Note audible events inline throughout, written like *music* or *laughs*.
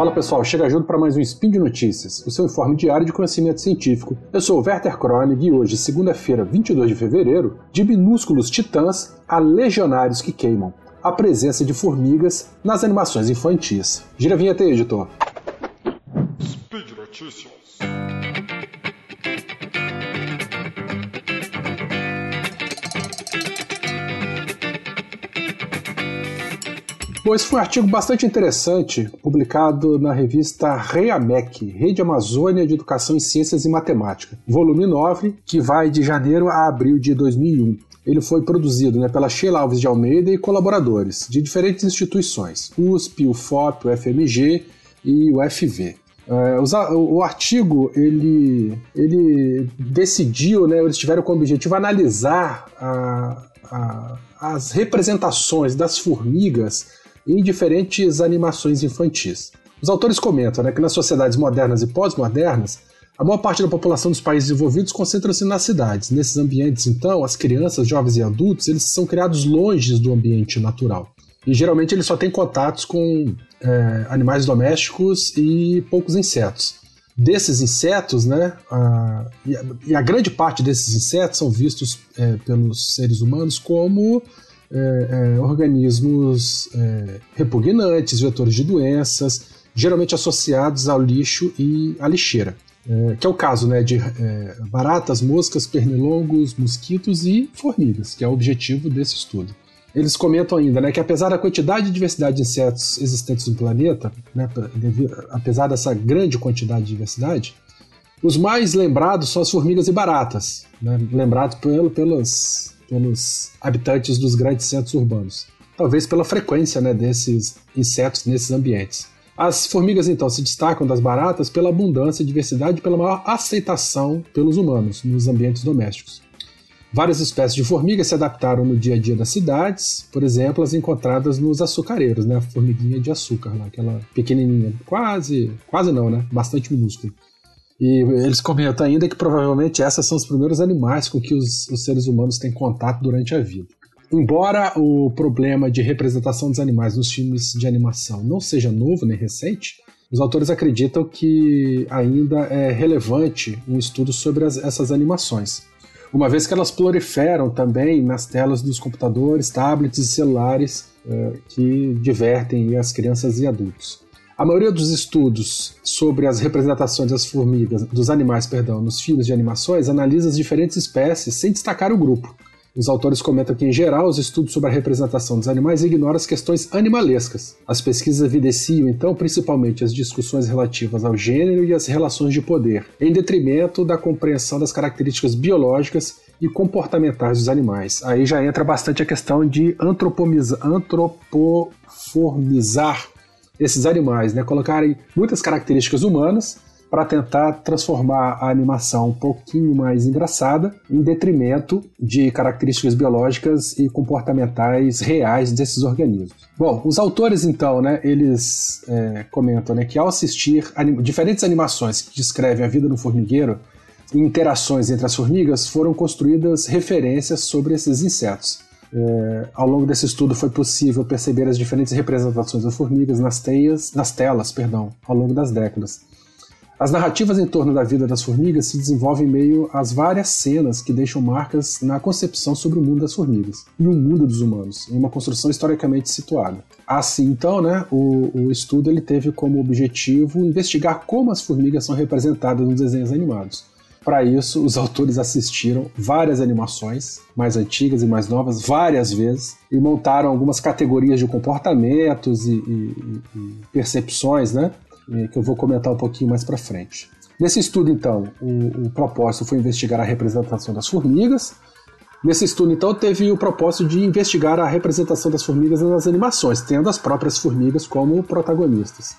Fala pessoal, chega junto para mais um Spin de Notícias, o seu informe diário de conhecimento científico. Eu sou o Werther Kronig e hoje, segunda-feira, 22 de fevereiro, de minúsculos titãs a legionários que queimam, a presença de formigas nas animações infantis. Gira a vinheta aí, editor. Speed Notícias. Bom, esse foi um artigo bastante interessante, publicado na revista REAMEC, Rede Amazônia de Educação em Ciências e Matemática, volume 9, que vai de janeiro a abril de 2001. Ele foi produzido né, pela Sheila Alves de Almeida e colaboradores de diferentes instituições, USP, UFOP, UFMG e UFV. É, o artigo ele, ele decidiu, né, eles tiveram como objetivo analisar a, a, as representações das formigas em diferentes animações infantis. Os autores comentam né, que nas sociedades modernas e pós-modernas, a maior parte da população dos países desenvolvidos concentra-se nas cidades. Nesses ambientes, então, as crianças, jovens e adultos, eles são criados longe do ambiente natural. E geralmente eles só têm contatos com é, animais domésticos e poucos insetos. Desses insetos, né, a, e, a, e, a, grande parte desses insetos são vistos é, pelos seres humanos como é, é, organismos é, repugnantes, vetores de doenças, geralmente associados ao lixo e à lixeira. É, que é o caso né, de é, baratas, moscas, pernilongos, mosquitos e formigas, que é o objetivo desse estudo. Eles comentam ainda né, que apesar da quantidade de diversidade de insetos existentes no planeta, né, apesar dessa grande quantidade de diversidade, os mais lembrados são as formigas e baratas, né, lembrados pelo, pelas, pelos habitantes dos grandes centros urbanos. Talvez pela frequência né, desses insetos nesses ambientes. As formigas, então, se destacam das baratas pela abundância, diversidade e pela maior aceitação pelos humanos nos ambientes domésticos. Várias espécies de formigas se adaptaram no dia a dia das cidades, por exemplo, as encontradas nos açucareiros, né? A formiguinha de açúcar lá, aquela pequenininha, quase, quase não, né? Bastante minúscula. E eles comentam ainda que provavelmente esses são os primeiros animais com que os, os seres humanos têm contato durante a vida. Embora o problema de representação dos animais nos filmes de animação não seja novo nem recente, os autores acreditam que ainda é relevante um estudo sobre as, essas animações, uma vez que elas proliferam também nas telas dos computadores, tablets e celulares eh, que divertem as crianças e adultos. A maioria dos estudos sobre as representações das formigas, dos animais, perdão, nos filmes de animações analisa as diferentes espécies sem destacar o grupo. Os autores comentam que, em geral, os estudos sobre a representação dos animais ignoram as questões animalescas. As pesquisas evidenciam, então, principalmente as discussões relativas ao gênero e às relações de poder, em detrimento da compreensão das características biológicas e comportamentais dos animais. Aí já entra bastante a questão de antropoformizar esses animais, né? Colocarem muitas características humanas para tentar transformar a animação um pouquinho mais engraçada, em detrimento de características biológicas e comportamentais reais desses organismos. Bom, os autores então, né, eles é, comentam né, que ao assistir anim diferentes animações que descrevem a vida no formigueiro e interações entre as formigas, foram construídas referências sobre esses insetos. É, ao longo desse estudo foi possível perceber as diferentes representações das formigas nas, teias, nas telas perdão, ao longo das décadas. As narrativas em torno da vida das formigas se desenvolvem em meio às várias cenas que deixam marcas na concepção sobre o mundo das formigas e o mundo dos humanos, em uma construção historicamente situada. Assim, então, né, o, o estudo ele teve como objetivo investigar como as formigas são representadas nos desenhos animados para isso, os autores assistiram várias animações, mais antigas e mais novas, várias vezes, e montaram algumas categorias de comportamentos e, e, e percepções, né? Que eu vou comentar um pouquinho mais para frente. Nesse estudo, então, o, o propósito foi investigar a representação das formigas, Nesse estudo, então, teve o propósito de investigar a representação das formigas nas animações, tendo as próprias formigas como protagonistas.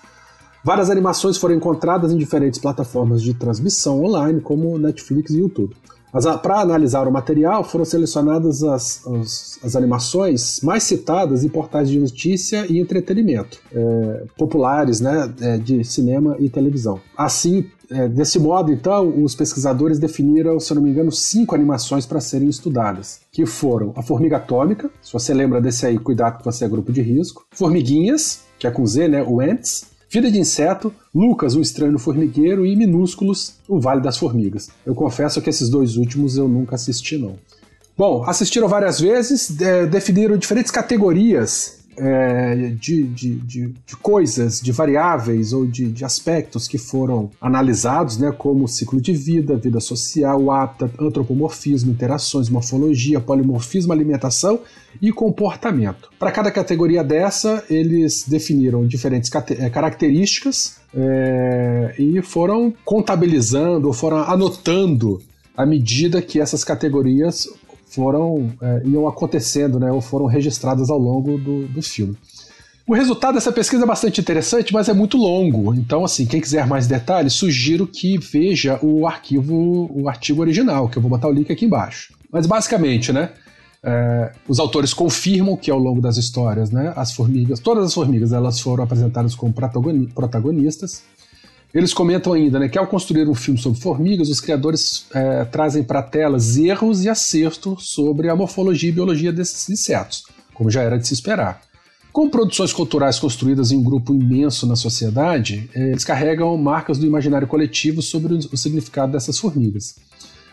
Várias animações foram encontradas em diferentes plataformas de transmissão online, como Netflix e YouTube. Para analisar o material, foram selecionadas as, as, as, animações mais citadas em portais de notícia e entretenimento, é, populares né, é, de cinema e televisão. Assim, é, desse modo, então, os pesquisadores definiram, se eu não me engano, cinco animações para serem estudadas, que foram a Formiga Atômica, se você lembra desse aí, cuidado que você é grupo de risco, Formiguinhas, que é com Z, né, o Ants, Vida de Inseto, Lucas, o Estranho Formigueiro e Minúsculos, O Vale das Formigas. Eu confesso que esses dois últimos eu nunca assisti, não. Bom, assistiram várias vezes, é, definiram diferentes categorias é, de, de, de, de, coisas, de variáveis ou de, de, aspectos que foram analisados, né, como ciclo de vida, vida social, hábitat, antropomorfismo, interações, morfologia, polimorfismo, alimentação e comportamento. Para cada categoria dessa, eles definiram diferentes é, características é, e foram contabilizando foram anotando à medida que essas categorias foram é, iam acontecendo, né, ou foram registradas ao longo do, do filme. O resultado dessa pesquisa é bastante interessante, mas é muito longo. Então, assim, quem quiser mais detalhes, sugiro que veja o arquivo, o artigo original, que eu vou botar o link aqui embaixo. Mas basicamente, né? É, os autores confirmam que ao longo das histórias, né, as formigas, todas as formigas, elas foram apresentadas como protagonistas. Eles comentam ainda né, que ao construir um filme sobre formigas, os criadores é, trazem para telas erros e acertos sobre a morfologia e biologia desses insetos, como já era de se esperar. Com produções culturais construídas em um grupo imenso na sociedade, é, eles carregam marcas do imaginário coletivo sobre o significado dessas formigas.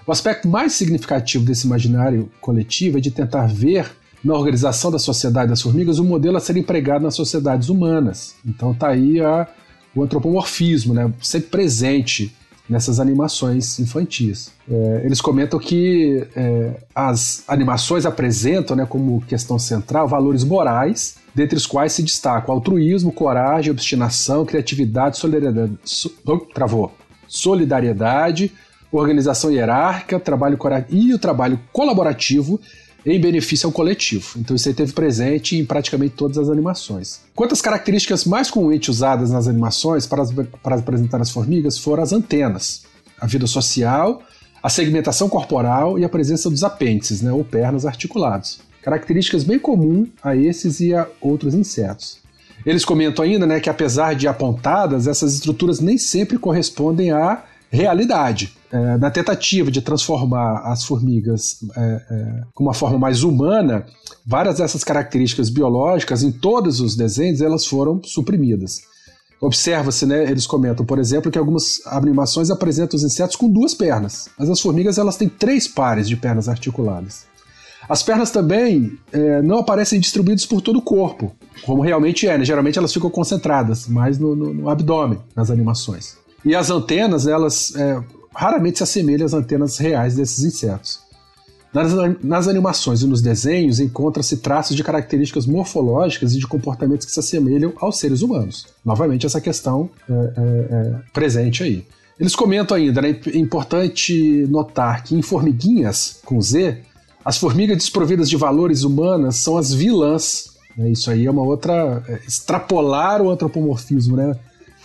O aspecto mais significativo desse imaginário coletivo é de tentar ver na organização da sociedade das formigas um modelo a ser empregado nas sociedades humanas. Então tá aí a, o antropomorfismo, né, sempre presente nessas animações infantis. É, eles comentam que é, as animações apresentam né, como questão central valores morais, dentre os quais se destacam altruísmo, coragem, obstinação, criatividade, solidariedade, so, travou, solidariedade organização hierárquica, trabalho e o trabalho colaborativo em benefício ao coletivo. Então isso aí teve presente em praticamente todas as animações. Quantas características mais comumente usadas nas animações para, para apresentar as formigas foram as antenas, a vida social, a segmentação corporal e a presença dos apêndices, né, ou pernas articulados. Características bem comuns a esses e a outros insetos. Eles comentam ainda né, que, apesar de apontadas, essas estruturas nem sempre correspondem à realidade. É, na tentativa de transformar as formigas é, é, com uma forma mais humana, várias dessas características biológicas em todos os desenhos elas foram suprimidas. Observa-se, né, eles comentam, por exemplo, que algumas animações apresentam os insetos com duas pernas, mas as formigas elas têm três pares de pernas articuladas. As pernas também é, não aparecem distribuídas por todo o corpo, como realmente é, né? geralmente elas ficam concentradas mais no, no, no abdômen nas animações. E as antenas, elas é, raramente se assemelham às antenas reais desses insetos. Nas, nas animações e nos desenhos encontra-se traços de características morfológicas e de comportamentos que se assemelham aos seres humanos. Novamente, essa questão é, é, é presente aí. Eles comentam ainda, né, é importante notar que em formiguinhas, com Z, as formigas desprovidas de valores humanas são as vilãs. Né, isso aí é uma outra. É, extrapolar o antropomorfismo, né?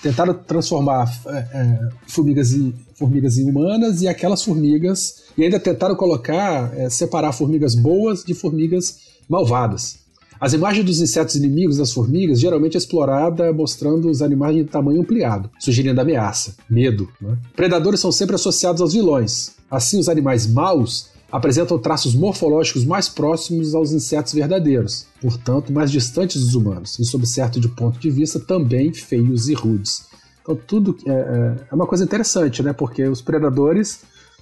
Tentaram transformar é, é, formigas, em, formigas em humanas e aquelas formigas, e ainda tentaram colocar, é, separar formigas boas de formigas malvadas. As imagens dos insetos inimigos das formigas geralmente é explorada mostrando os animais de tamanho ampliado, sugerindo ameaça, medo. Né? Predadores são sempre associados aos vilões. Assim, os animais maus apresentam traços morfológicos mais próximos aos insetos verdadeiros, portanto mais distantes dos humanos, e sob certo de ponto de vista também feios e rudes. Então tudo é, é, é uma coisa interessante, né? Porque os predadores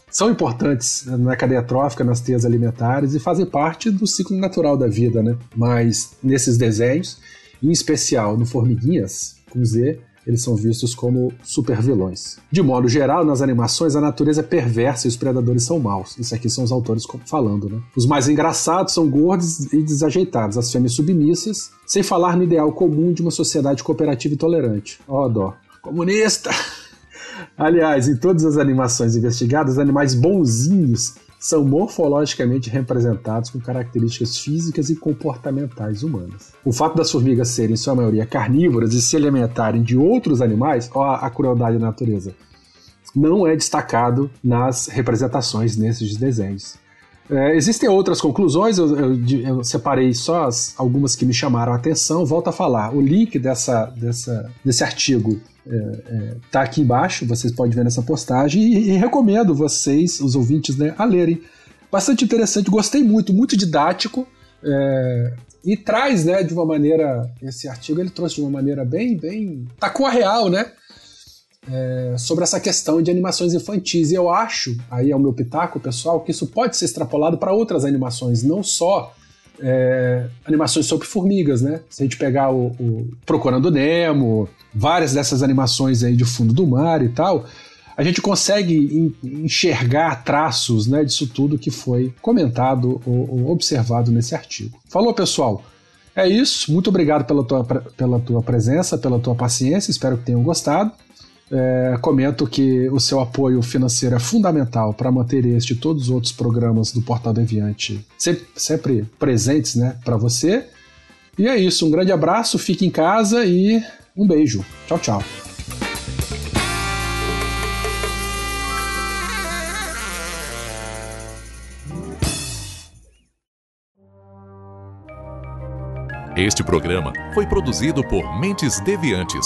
são importantes na cadeia trófica, nas teias alimentares e fazem parte do ciclo natural da vida, né? Mas nesses desenhos, em especial no Formiguinhas, com Z, eles são vistos como supervilões. De modo geral, nas animações, a natureza é perversa e os predadores são maus. Isso aqui são os autores falando, né? Os mais engraçados são gordos e desajeitados, as fêmeas submissas, sem falar no ideal comum de uma sociedade cooperativa e tolerante. Ó, oh, dó. Comunista! *laughs* Aliás, em todas as animações investigadas, animais bonzinhos são morfologicamente representados com características físicas e comportamentais humanas. O fato das formigas serem, em sua maioria, carnívoras e se alimentarem de outros animais, ó a crueldade da natureza, não é destacado nas representações nesses desenhos. É, existem outras conclusões, eu, eu, eu separei só as, algumas que me chamaram a atenção. Volto a falar, o link dessa, dessa, desse artigo é, é, tá aqui embaixo, vocês podem ver nessa postagem e, e recomendo vocês, os ouvintes, né, a lerem. Bastante interessante, gostei muito, muito didático. É, e traz, né, de uma maneira, esse artigo ele trouxe de uma maneira bem, bem, tacou a real, né, é, sobre essa questão de animações infantis. E eu acho, aí é o meu pitaco, pessoal, que isso pode ser extrapolado para outras animações, não só é, animações sobre formigas, né? Se a gente pegar o, o, Procurando Nemo, várias dessas animações aí de fundo do mar e tal, a gente consegue enxergar traços né, disso tudo que foi comentado ou, ou observado nesse artigo. Falou, pessoal? É isso. Muito obrigado pela tua, pela tua presença, pela tua paciência. Espero que tenham gostado. É, comento que o seu apoio financeiro é fundamental para manter este e todos os outros programas do Portal Deviante sempre, sempre presentes né, para você. E é isso, um grande abraço, fique em casa e um beijo. Tchau, tchau. Este programa foi produzido por Mentes Deviantes